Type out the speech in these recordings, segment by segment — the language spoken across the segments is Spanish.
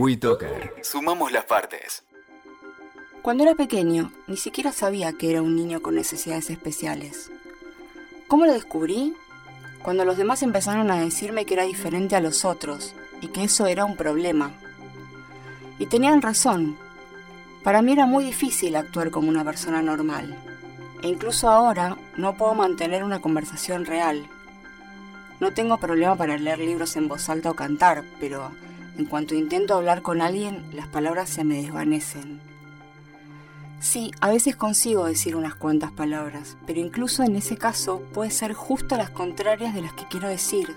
WeToker. Sumamos las partes. Cuando era pequeño, ni siquiera sabía que era un niño con necesidades especiales. ¿Cómo lo descubrí? Cuando los demás empezaron a decirme que era diferente a los otros y que eso era un problema. Y tenían razón. Para mí era muy difícil actuar como una persona normal. E incluso ahora no puedo mantener una conversación real. No tengo problema para leer libros en voz alta o cantar, pero en cuanto intento hablar con alguien, las palabras se me desvanecen. Sí, a veces consigo decir unas cuantas palabras, pero incluso en ese caso puede ser justo las contrarias de las que quiero decir.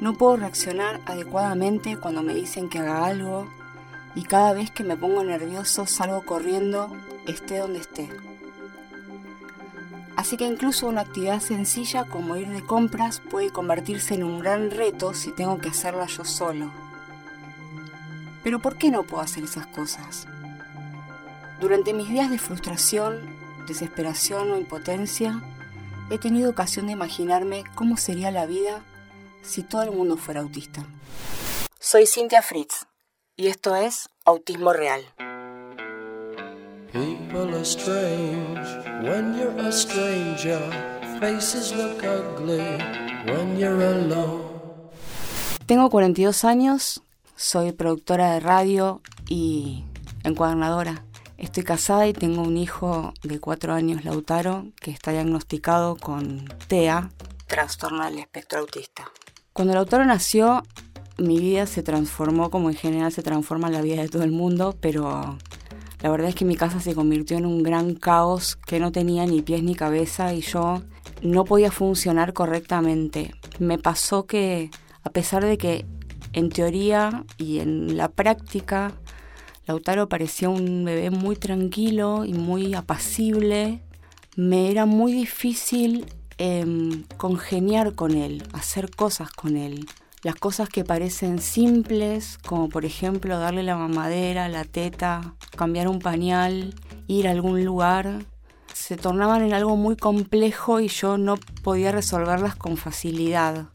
No puedo reaccionar adecuadamente cuando me dicen que haga algo y cada vez que me pongo nervioso salgo corriendo, esté donde esté. Así que incluso una actividad sencilla como ir de compras puede convertirse en un gran reto si tengo que hacerla yo solo. Pero ¿por qué no puedo hacer esas cosas? Durante mis días de frustración, desesperación o impotencia, he tenido ocasión de imaginarme cómo sería la vida si todo el mundo fuera autista. Soy Cynthia Fritz y esto es Autismo Real. People are strange when you're a stranger. Faces look ugly when you're alone. Tengo 42 años, soy productora de radio y encuadernadora. Estoy casada y tengo un hijo de 4 años, Lautaro, que está diagnosticado con TEA, trastorno del espectro autista. Cuando Lautaro nació, mi vida se transformó como en general se transforma la vida de todo el mundo, pero la verdad es que mi casa se convirtió en un gran caos que no tenía ni pies ni cabeza y yo no podía funcionar correctamente. Me pasó que, a pesar de que en teoría y en la práctica, Lautaro parecía un bebé muy tranquilo y muy apacible, me era muy difícil em, congeniar con él, hacer cosas con él las cosas que parecen simples, como por ejemplo darle la mamadera, la teta, cambiar un pañal, ir a algún lugar, se tornaban en algo muy complejo y yo no podía resolverlas con facilidad.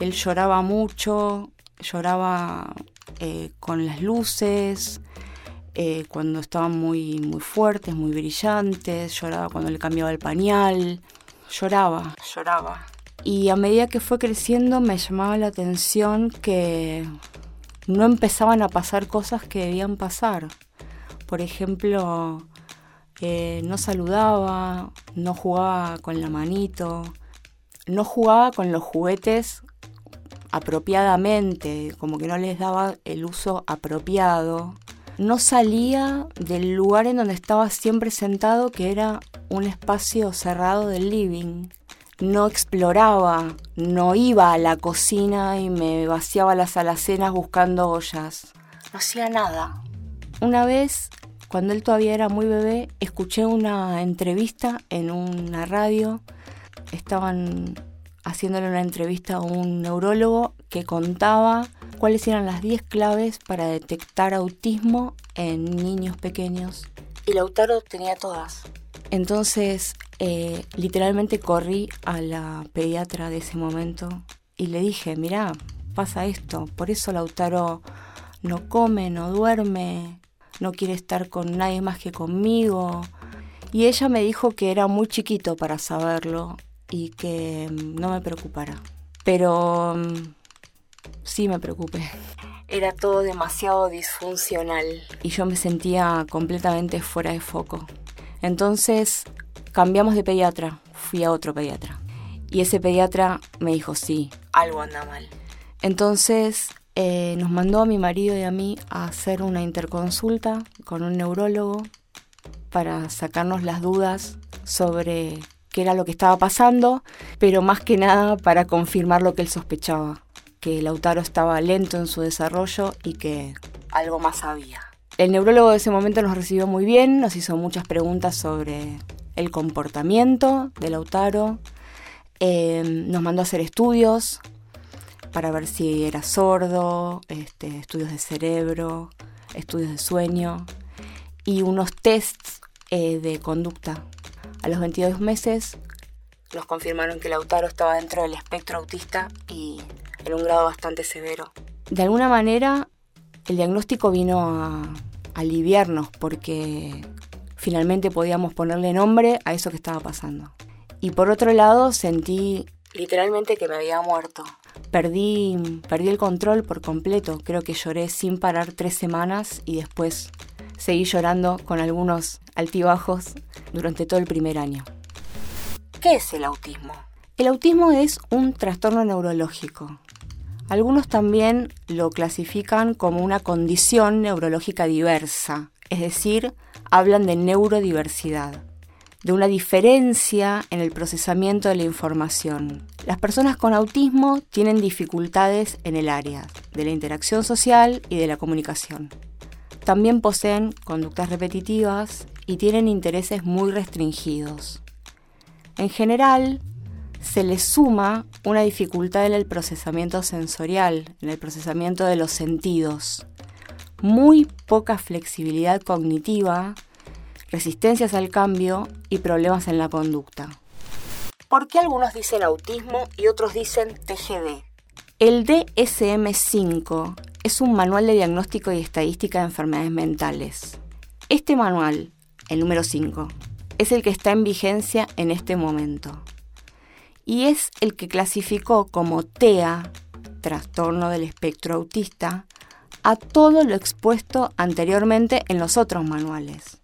Él lloraba mucho, lloraba eh, con las luces, eh, cuando estaban muy, muy fuertes, muy brillantes, lloraba cuando le cambiaba el pañal, lloraba, lloraba. Y a medida que fue creciendo me llamaba la atención que no empezaban a pasar cosas que debían pasar. Por ejemplo, eh, no saludaba, no jugaba con la manito, no jugaba con los juguetes apropiadamente, como que no les daba el uso apropiado. No salía del lugar en donde estaba siempre sentado, que era un espacio cerrado del living no exploraba, no iba a la cocina y me vaciaba las alacenas buscando ollas. No hacía nada. Una vez, cuando él todavía era muy bebé, escuché una entrevista en una radio. Estaban haciéndole una entrevista a un neurólogo que contaba cuáles eran las 10 claves para detectar autismo en niños pequeños. Y Lautaro tenía todas. Entonces, eh, literalmente corrí a la pediatra de ese momento y le dije, mira, pasa esto, por eso Lautaro no come, no duerme, no quiere estar con nadie más que conmigo. Y ella me dijo que era muy chiquito para saberlo y que mm, no me preocupara. Pero mm, sí me preocupé. Era todo demasiado disfuncional y yo me sentía completamente fuera de foco. Entonces cambiamos de pediatra, fui a otro pediatra. Y ese pediatra me dijo, sí, algo anda mal. Entonces eh, nos mandó a mi marido y a mí a hacer una interconsulta con un neurólogo para sacarnos las dudas sobre qué era lo que estaba pasando, pero más que nada para confirmar lo que él sospechaba, que Lautaro estaba lento en su desarrollo y que algo más había. El neurólogo de ese momento nos recibió muy bien, nos hizo muchas preguntas sobre el comportamiento de Lautaro, eh, nos mandó a hacer estudios para ver si era sordo, este, estudios de cerebro, estudios de sueño y unos tests eh, de conducta. A los 22 meses nos confirmaron que Lautaro estaba dentro del espectro autista y en un grado bastante severo. De alguna manera El diagnóstico vino a aliviarnos porque finalmente podíamos ponerle nombre a eso que estaba pasando. Y por otro lado sentí literalmente que me había muerto. Perdí, perdí el control por completo. Creo que lloré sin parar tres semanas y después seguí llorando con algunos altibajos durante todo el primer año. ¿Qué es el autismo? El autismo es un trastorno neurológico. Algunos también lo clasifican como una condición neurológica diversa, es decir, hablan de neurodiversidad, de una diferencia en el procesamiento de la información. Las personas con autismo tienen dificultades en el área de la interacción social y de la comunicación. También poseen conductas repetitivas y tienen intereses muy restringidos. En general, se les suma una dificultad en el procesamiento sensorial, en el procesamiento de los sentidos, muy poca flexibilidad cognitiva, resistencias al cambio y problemas en la conducta. ¿Por qué algunos dicen autismo y otros dicen TGD? El DSM-5 es un manual de diagnóstico y estadística de enfermedades mentales. Este manual, el número 5, es el que está en vigencia en este momento y es el que clasificó como TEA, trastorno del espectro autista, a todo lo expuesto anteriormente en los otros manuales.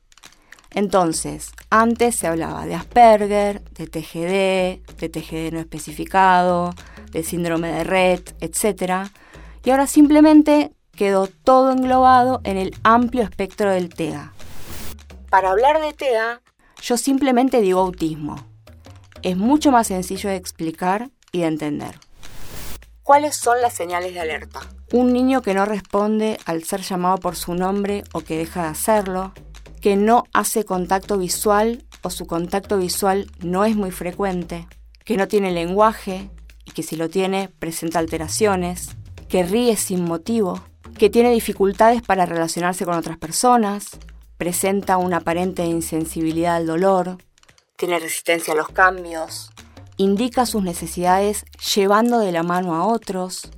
Entonces, antes se hablaba de Asperger, de TGD, de TGD no especificado, de síndrome de Red, etc. Y ahora simplemente quedó todo englobado en el amplio espectro del TEA. Para hablar de TEA, yo simplemente digo autismo. Es mucho más sencillo de explicar y de entender. ¿Cuáles son las señales de alerta? Un niño que no responde al ser llamado por su nombre o que deja de hacerlo, que no hace contacto visual o su contacto visual no es muy frecuente, que no tiene lenguaje y que si lo tiene presenta alteraciones, que ríe sin motivo, que tiene dificultades para relacionarse con otras personas, presenta una aparente insensibilidad al dolor, tiene resistencia a los cambios, indica sus necesidades llevando de la mano a otros,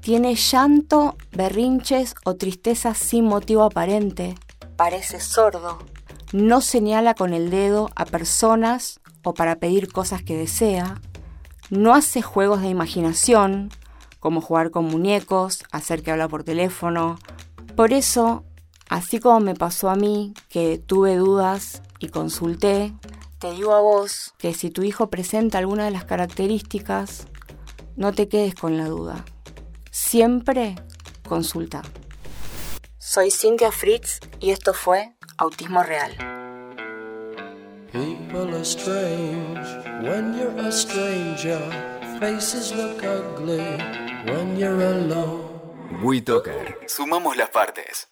tiene llanto, berrinches o tristeza sin motivo aparente, parece sordo, no señala con el dedo a personas o para pedir cosas que desea, no hace juegos de imaginación, como jugar con muñecos, hacer que habla por teléfono. Por eso Así como me pasó a mí, que tuve dudas y consulté, te digo a vos que si tu hijo presenta alguna de las características, no te quedes con la duda. Siempre consulta. Soy Cynthia Fritz y esto fue Autismo Real. People are strange when you're a stranger. Faces look ugly when you're alone. WeToker. Sumamos las partes.